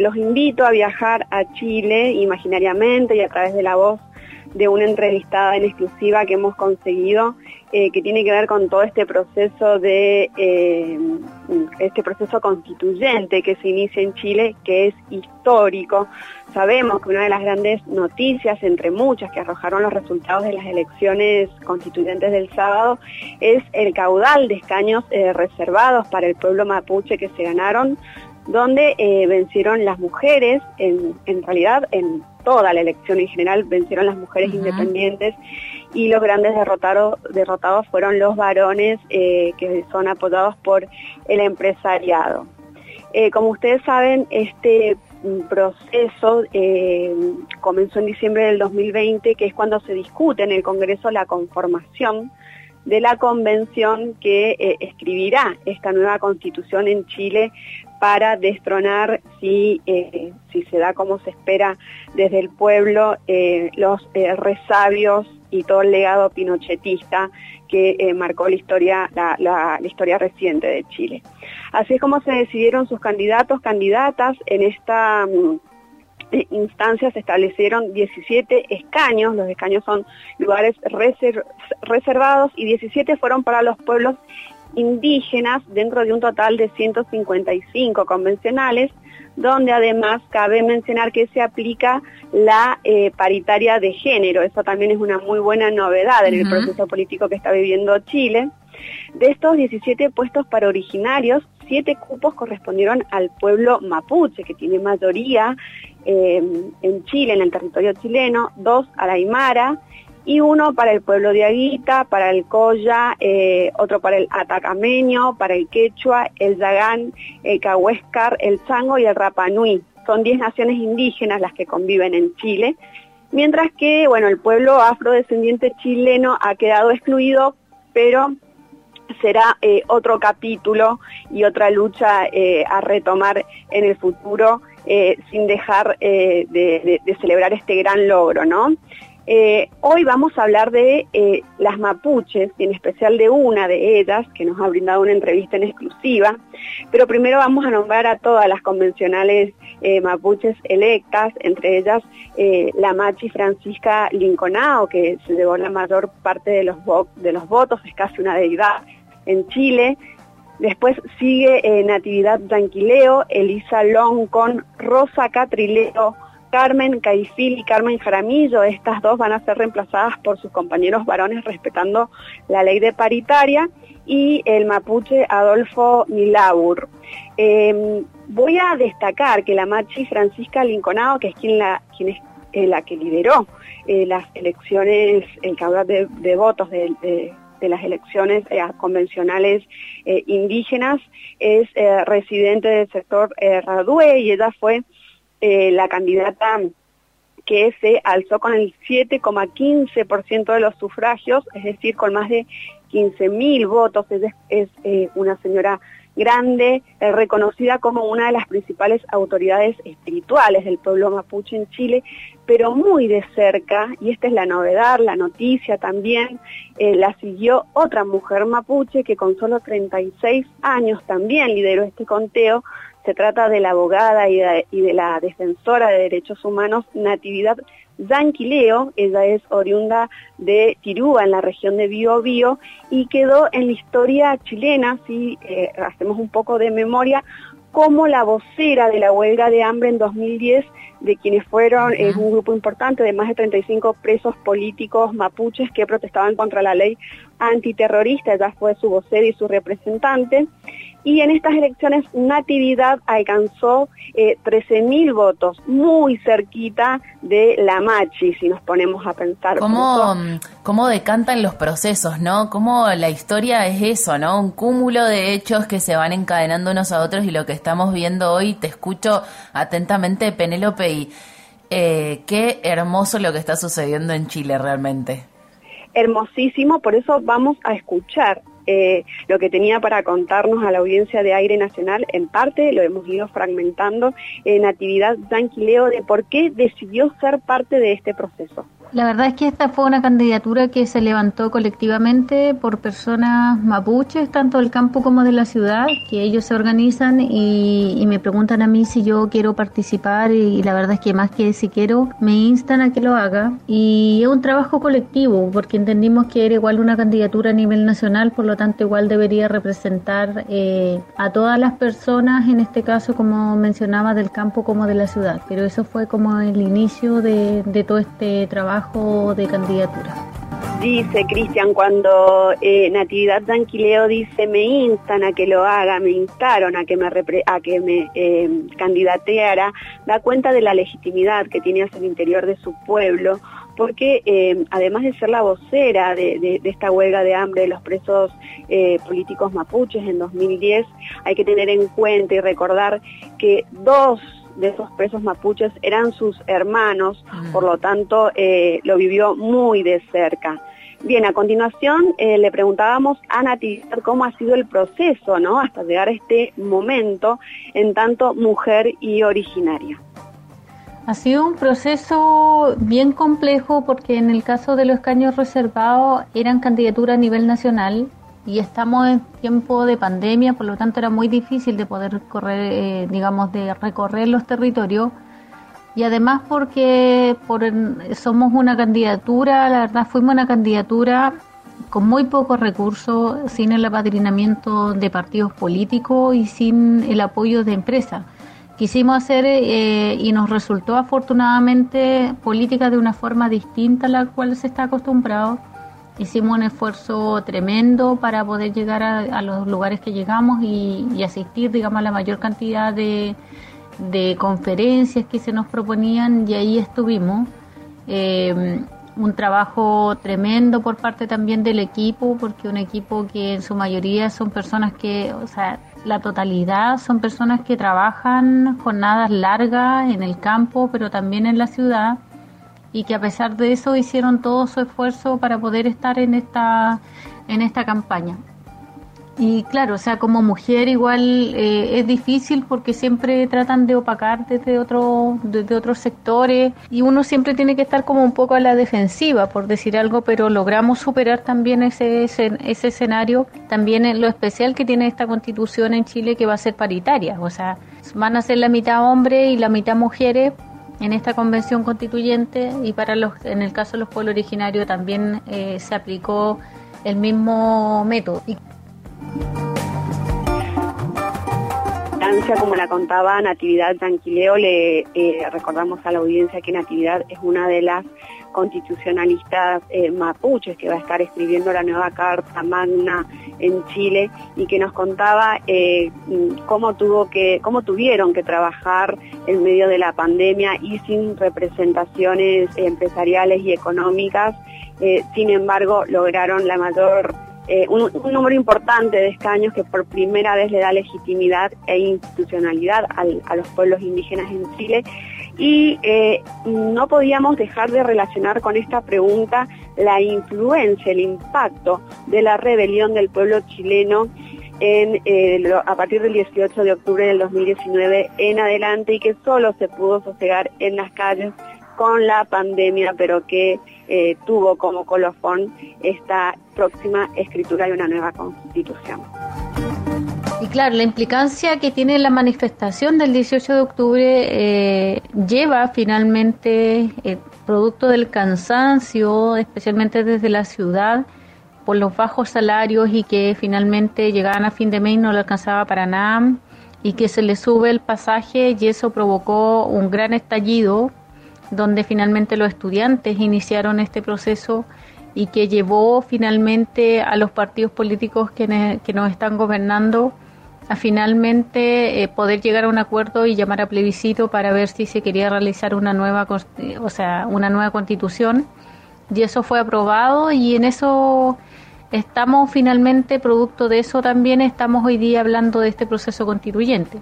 Los invito a viajar a Chile imaginariamente y a través de la voz de una entrevistada en exclusiva que hemos conseguido eh, que tiene que ver con todo este proceso de eh, este proceso constituyente que se inicia en Chile que es histórico. Sabemos que una de las grandes noticias entre muchas que arrojaron los resultados de las elecciones constituyentes del sábado es el caudal de escaños eh, reservados para el pueblo mapuche que se ganaron donde vencieron las mujeres en, en realidad en toda la elección en general vencieron las mujeres independientes y los grandes derrotados, derrotados fueron los varones eh, que son apoyados por el empresariado. Eh, como ustedes saben, este proceso eh, comenzó en diciembre del 2020, que es cuando se discute en el Congreso la conformación de la convención que escribirá esta nueva constitución en Chile para destronar, si, eh, si se da como se espera desde el pueblo, eh, los eh, resabios y todo el legado pinochetista que marcó la historia, la, historia reciente de Chile. Así es como se decidieron sus candidatos, candidatas. En esta mm, instancia se establecieron 17 escaños, los escaños son lugares reservados y 17 fueron para los pueblos indígenas dentro de un total de 155 convencionales, donde además cabe mencionar que se aplica la eh, paritaria de género. Eso también es una muy buena novedad en el proceso político que está viviendo Chile. De estos 17 puestos para originarios, 7 cupos correspondieron al pueblo mapuche, que tiene mayoría eh, en Chile, en el territorio chileno, dos a la Aymara, y uno para el pueblo de Aguita, para el Coya, eh, otro para el Atacameño, para el Quechua, el Yagán, el Cahuéscar, el Chango y el Rapanui. Son 10 naciones indígenas las que conviven en Chile, mientras que bueno, el pueblo afrodescendiente chileno ha quedado excluido, pero será eh, otro capítulo y otra lucha eh, a retomar en el futuro sin dejar de, de, celebrar este gran logro, ¿no? Eh, hoy vamos a hablar de eh, las mapuches, y en especial de una de ellas, que nos ha brindado una entrevista en exclusiva, pero primero vamos a nombrar a todas las convencionales eh, mapuches electas, entre ellas la machi Francisca Linconao, que se llevó la mayor parte de los, de los votos, es casi una deidad en Chile, Después sigue Natividad Tranquileo, Elisa Long con Rosa Catrileo, Carmen Caifil y Carmen Jaramillo, estas dos van a ser reemplazadas por sus compañeros varones respetando la ley de paritaria y el mapuche Adolfo Milaur. Em, voy a destacar que la machi Francisca Linconado, que es quien, la, quien es eh, la que lideró eh, las elecciones, el caudal de, votos de, las elecciones eh, convencionales indígenas, es residente del sector Radue y ella fue eh, la candidata que se alzó con el 7,15% de los sufragios, es decir, con más de 15.000 votos. Es, eh, una señora grande, eh, reconocida como una de las principales autoridades espirituales del pueblo mapuche en Chile, pero muy de cerca, y esta es la novedad, la noticia también, la siguió otra mujer mapuche que con solo 36 años también lideró este conteo, se trata de la abogada y de, la defensora de derechos humanos Natividad Zanquileo, ella es oriunda de Tirúa, en la región de Biobío, y quedó en la historia chilena, si eh, hacemos un poco de memoria, como la vocera de la huelga de hambre en 2010, de quienes fueron eh, un grupo importante de más de 35 presos políticos mapuches que protestaban contra la ley antiterrorista, ella fue su vocera y su representante y en estas elecciones Natividad alcanzó eh, 13.000 votos, muy cerquita de la Machi, si nos ponemos a pensar. ¿Cómo, ¿Cómo decantan los procesos, no? ¿Cómo la historia es eso, no? Un cúmulo de hechos que se van encadenando unos a otros y lo que estamos viendo hoy, te escucho atentamente, Penélope, y eh, qué hermoso lo que está sucediendo en Chile realmente. Hermosísimo, por eso vamos a escuchar eh, lo que tenía para contarnos a la audiencia de Aire Nacional, en parte lo hemos ido fragmentando en Natividad Tranquileo de por qué decidió ser parte de este proceso. La verdad es que esta fue una candidatura que se levantó colectivamente por personas mapuches, tanto del campo como de la ciudad, que ellos se organizan y, me preguntan a mí si yo quiero participar y, la verdad es que más que si quiero, me instan a que lo haga. Y es un trabajo colectivo, porque entendimos que era igual una candidatura a nivel nacional, por lo tanto igual debería representar eh, a todas las personas, en este caso como mencionaba, del campo como de la ciudad. Pero eso fue como el inicio de, de todo este trabajo de candidatura. Dice Cristian, cuando eh, Natividad Tranquileo dice me instan a que lo haga, me instaron a que me, a que me eh, candidateara, da cuenta de la legitimidad que tiene hacia el interior de su pueblo, porque eh, además de ser la vocera de, de, esta huelga de hambre de los presos eh, políticos mapuches en 2010, hay que tener en cuenta y recordar que dos de esos presos mapuches eran sus hermanos, por lo tanto eh, lo vivió muy de cerca. Bien, a continuación eh, le preguntábamos a Natividad cómo ha sido el proceso, ¿no? Hasta llegar a este momento en tanto mujer y originaria. Ha sido un proceso bien complejo porque en el caso de los escaños reservados eran candidaturas a nivel nacional, y estamos en tiempo de pandemia, por lo tanto era muy difícil de poder correr, eh, digamos, de recorrer los territorios. Y además porque por somos una candidatura, la verdad fuimos una candidatura con muy pocos recursos, sin el apadrinamiento de partidos políticos y sin el apoyo de empresas. Quisimos hacer eh, y nos resultó afortunadamente política de una forma distinta a la cual se está acostumbrado hicimos un esfuerzo tremendo para poder llegar a, los lugares que llegamos y, asistir, digamos, a la mayor cantidad de, conferencias que se nos proponían y ahí estuvimos. Eh, un trabajo tremendo por parte también del equipo, porque un equipo que en su mayoría son personas que, o sea, la totalidad son personas que trabajan jornadas largas en el campo, pero también en la ciudad y que a pesar de eso hicieron todo su esfuerzo para poder estar en esta, en esta campaña. Y claro, o sea, como mujer igual eh, es difícil porque siempre tratan de opacar desde, otro, desde otros sectores y uno siempre tiene que estar como un poco a la defensiva, por decir algo, pero logramos superar también ese, ese, ese escenario. También lo especial que tiene esta constitución en Chile que va a ser paritaria, o sea, van a ser la mitad hombres y la mitad mujeres en esta convención constituyente y para los, en el caso de los pueblos originarios también eh, se aplicó el mismo método. Como la contaba Natividad Tranquileo, le eh, recordamos a la audiencia que Natividad es una de las constitucionalistas eh, mapuches que va a estar escribiendo la nueva Carta Magna en Chile y que nos contaba eh, cómo, tuvo que, cómo tuvieron que trabajar en medio de la pandemia y sin representaciones empresariales y económicas. Eh, sin embargo, lograron la mayor un, número importante de escaños que por primera vez le da legitimidad e institucionalidad a los pueblos indígenas en Chile y eh, no podíamos dejar de relacionar con esta pregunta la influencia, el impacto de la rebelión del pueblo chileno en, eh, a partir del 18 de octubre del 2019 en adelante y que solo se pudo sosegar en las calles con la pandemia, pero que eh, tuvo como colofón esta próxima escritura de una nueva constitución. Y claro, la implicancia que tiene la manifestación del 18 de octubre eh, lleva finalmente, eh, producto del cansancio, especialmente desde la ciudad, por los bajos salarios y que finalmente llegaban a fin de mes y no le alcanzaba para nada, y que se le sube el pasaje y eso provocó un gran estallido, donde finalmente los estudiantes iniciaron este proceso y que llevó finalmente a los partidos políticos que, que nos están gobernando a finalmente eh, poder llegar a un acuerdo y llamar a plebiscito para ver si se quería realizar una nueva, o sea, una nueva constitución. Y eso fue aprobado y en eso estamos finalmente, producto de eso también estamos hoy día hablando de este proceso constituyente.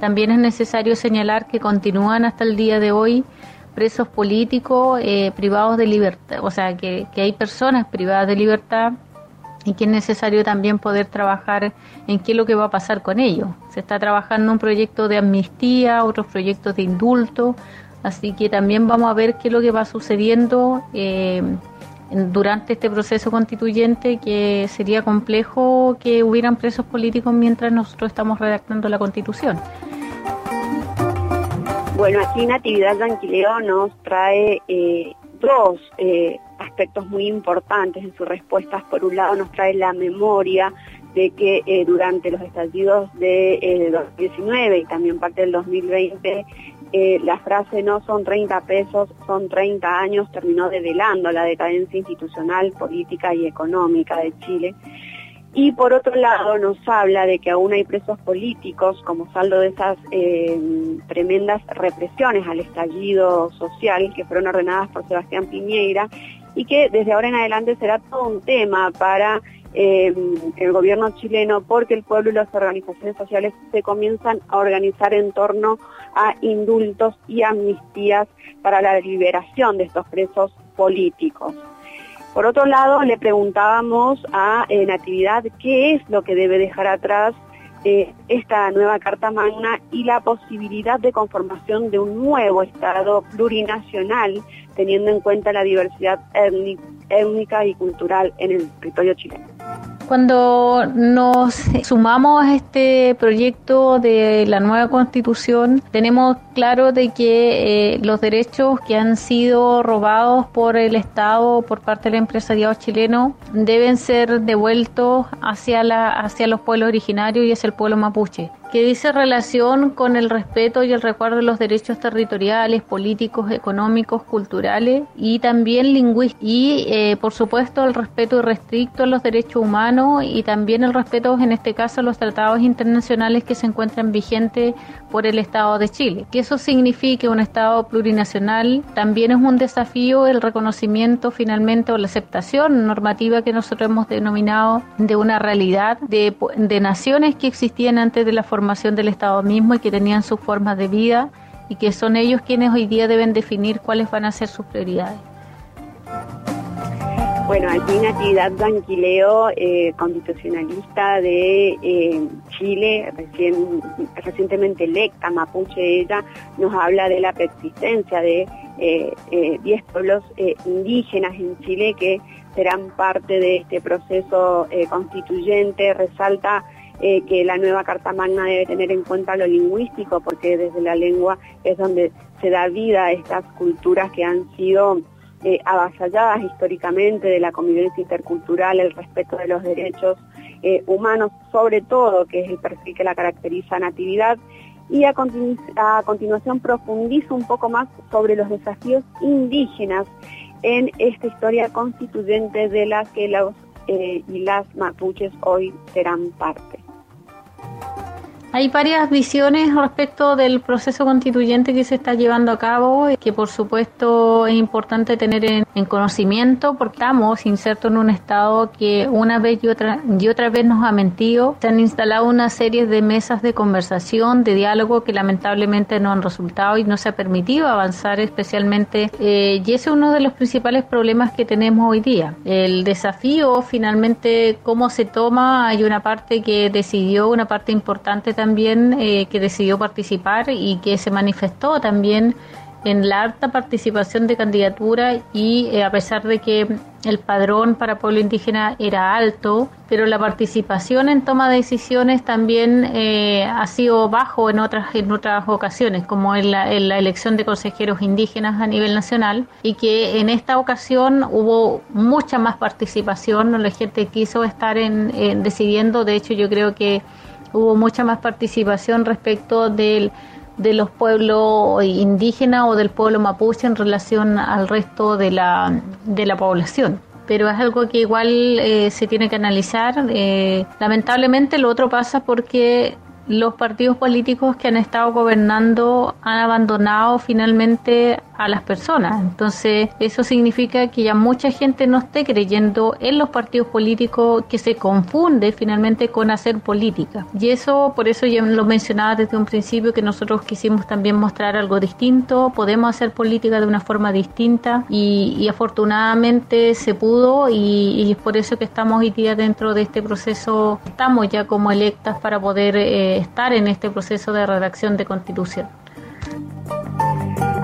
También es necesario señalar que continúan hasta el día de hoy presos políticos eh, privados de libertad, o sea, que, que hay personas privadas de libertad y que es necesario también poder trabajar en qué es lo que va a pasar con ellos. Se está trabajando un proyecto de amnistía, otros proyectos de indulto, Así que también vamos a ver qué es lo que va sucediendo eh, durante este proceso constituyente, que sería complejo que hubieran presos políticos mientras nosotros estamos redactando la constitución. Bueno, aquí Natividad Tranquileo nos trae eh, dos eh, aspectos muy importantes en sus respuestas. Por un lado nos trae la memoria de que eh, durante los estallidos de 2019 y también parte del 2020 la frase no son 30 pesos, son 30 años terminó develando la decadencia institucional, política y económica de Chile. Y por otro lado nos habla de que aún hay presos políticos como saldo de esas eh, tremendas represiones al estallido social que fueron ordenadas por Sebastián Piñeira y que desde ahora en adelante será todo un tema para eh, el gobierno chileno porque el pueblo y las organizaciones sociales se comienzan a organizar en torno a indultos y amnistías para la liberación de estos presos políticos. Por otro lado, le preguntábamos a eh, Natividad qué es lo que debe dejar atrás eh, esta nueva Carta Magna y la posibilidad de conformación de un nuevo Estado plurinacional, teniendo en cuenta la diversidad étnica y cultural en el territorio chileno. Cuando nos sumamos a este proyecto de la nueva constitución, tenemos claro de que eh, los derechos que han sido robados por el Estado, por parte del empresariado chileno, deben ser devueltos hacia, la, hacia los pueblos originarios y hacia el pueblo mapuche que dice relación con el respeto y el recuerdo de los derechos territoriales, políticos, económicos, culturales y también lingüísticos. Y, eh, por supuesto, el respeto irrestricto a los derechos humanos y también el respeto, en este caso, a los tratados internacionales que se encuentran vigentes por el Estado de Chile. Que eso signifique un Estado plurinacional también es un desafío el reconocimiento finalmente o la aceptación normativa que nosotros hemos denominado de una realidad de, de naciones que existían antes de la formación del Estado mismo y que tenían sus formas de vida y que son ellos quienes hoy día deben definir cuáles van a ser sus prioridades. Bueno, aquí Natividad Banquileo, eh, constitucionalista de eh, Chile, recién, recientemente electa, mapuche ella, nos habla de la persistencia de 10 eh, pueblos indígenas en Chile que serán parte de este proceso constituyente, resalta eh, que la nueva Carta Magna debe tener en cuenta lo lingüístico, porque desde la lengua es donde se da vida a estas culturas que han sido eh, avasalladas históricamente de la convivencia intercultural, el respeto de los derechos eh, humanos, sobre todo, que es el perfil que la caracteriza Natividad, y a, continuación profundiza un poco más sobre los desafíos indígenas en esta historia constituyente de la que los y las mapuches hoy serán parte. Hay varias visiones respecto del proceso constituyente que se está llevando a cabo, que por supuesto es importante tener en, conocimiento porque estamos insertos en un estado que una vez y otra, y otra vez nos ha mentido. Se han instalado una serie de mesas de conversación, de diálogo que lamentablemente no han resultado y no se ha permitido avanzar especialmente. Eh, y ese es uno de los principales problemas que tenemos hoy día. El desafío finalmente, cómo se toma, hay una parte que decidió, una parte importante también también eh, que decidió participar y que se manifestó también en la alta participación de candidatura y eh, a pesar de que el padrón para pueblo indígena era alto, pero la participación en toma de decisiones también eh, ha sido bajo en otras en otras ocasiones, como en la, elección de consejeros indígenas a nivel nacional, y que en esta ocasión hubo mucha más participación, la gente quiso estar en decidiendo, de hecho yo creo que hubo mucha más participación respecto del, de los pueblos indígenas o del pueblo mapuche en relación al resto de la, de la población pero es algo que igual eh, se tiene que analizar. Eh, lamentablemente lo otro pasa porque los partidos políticos que han estado gobernando han abandonado finalmente a las personas. Entonces, eso significa que ya mucha gente no esté creyendo en los partidos políticos, que se confunde finalmente con hacer política. Y eso, por eso ya lo mencionaba desde un principio, que nosotros quisimos también mostrar algo distinto, podemos hacer política de una forma distinta y, afortunadamente se pudo y, es por eso que estamos hoy día dentro de este proceso, estamos ya como electas para poder eh, estar en este proceso de redacción de constitución.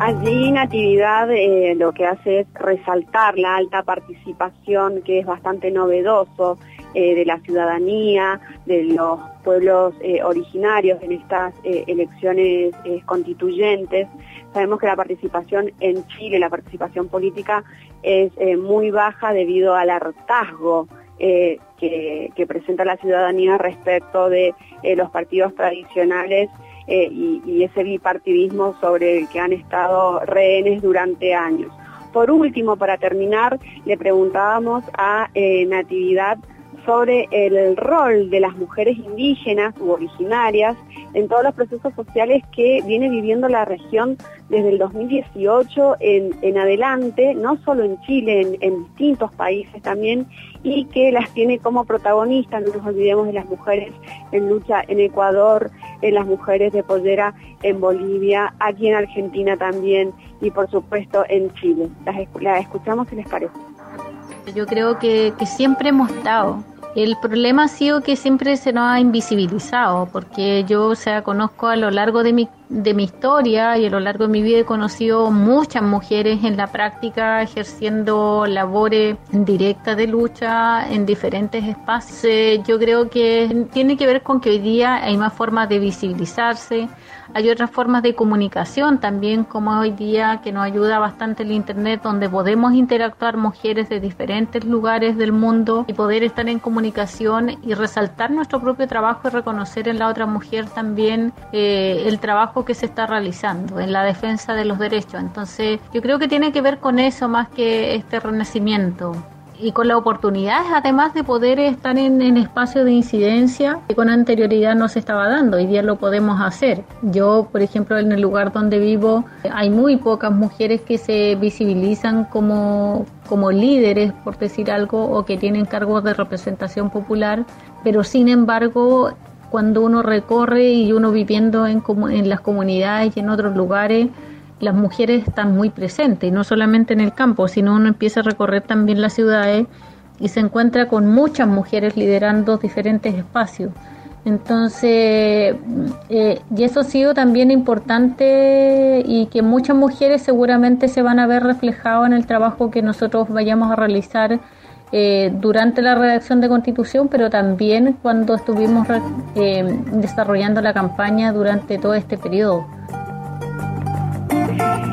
Allí Natividad eh, lo que hace es resaltar la alta participación que es bastante novedoso eh, de la ciudadanía, de los pueblos eh, originarios en estas elecciones constituyentes. Sabemos que la participación en Chile, la participación política es muy baja debido al hartazgo que, presenta la ciudadanía respecto de los partidos tradicionales eh, y, ese bipartidismo sobre el que han estado rehenes durante años. Por último, para terminar, le preguntábamos a eh, Natividad sobre el rol de las mujeres indígenas u originarias en todos los procesos sociales que viene viviendo la región desde el 2018 en, adelante, no solo en Chile, en, distintos países también, y que las tiene como protagonistas, no nos olvidemos de las mujeres en lucha en Ecuador, en las mujeres de pollera en Bolivia, aquí en Argentina también, y por supuesto en Chile. Las, escuchamos si les parece. Yo creo que, que siempre hemos estado el problema ha sido que siempre se nos ha invisibilizado, porque yo, o sea, conozco a lo largo de mi, de mi historia y a lo largo de mi vida he conocido muchas mujeres en la práctica ejerciendo labores directas de lucha en diferentes espacios. Yo creo que tiene que ver con que hoy día hay más formas de visibilizarse, hay otras formas de comunicación también, como hoy día, que nos ayuda bastante el Internet, donde podemos interactuar mujeres de diferentes lugares del mundo y poder estar en comunicación y resaltar nuestro propio trabajo y reconocer en la otra mujer también eh, el trabajo que se está realizando en la defensa de los derechos. Entonces, yo creo que tiene que ver con eso más que este renacimiento y con la oportunidad además de poder estar en, en espacios de incidencia que con anterioridad no se estaba dando, hoy día lo podemos hacer. Yo, por ejemplo, en el lugar donde vivo hay muy pocas mujeres que se visibilizan como, como líderes, por decir algo, o que tienen cargos de representación popular, pero sin embargo cuando uno recorre y uno viviendo en, en las comunidades y en otros lugares, las mujeres están muy presentes, y no solamente en el campo, sino uno empieza a recorrer también las ciudades y se encuentra con muchas mujeres liderando diferentes espacios. Entonces, eh, y eso ha sido también importante y que muchas mujeres seguramente se van a ver reflejadas en el trabajo que nosotros vayamos a realizar eh, durante la redacción de constitución, pero también cuando estuvimos eh, desarrollando la campaña durante todo este periodo.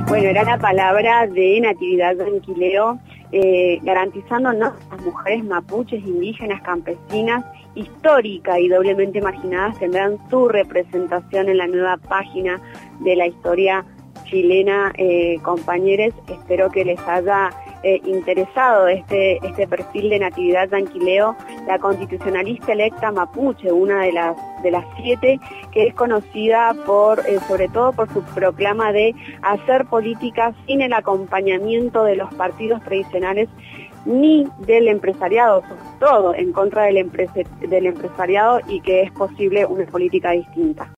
Bueno, era la palabra de Natividad Tranquileo, eh, garantizándonos a las mujeres mapuches, indígenas, campesinas, históricas y doblemente marginadas tendrán su representación en la nueva página de la historia chilena, eh, compañeros. Espero que les haya eh, interesado este, este perfil de Natividad Tranquileo, la constitucionalista electa mapuche, una de las, de las siete, que es conocida por, eh, sobre todo por su proclama de hacer política sin el acompañamiento de los partidos tradicionales ni del empresariado, sobre todo en contra del, del empresariado y que es posible una política distinta.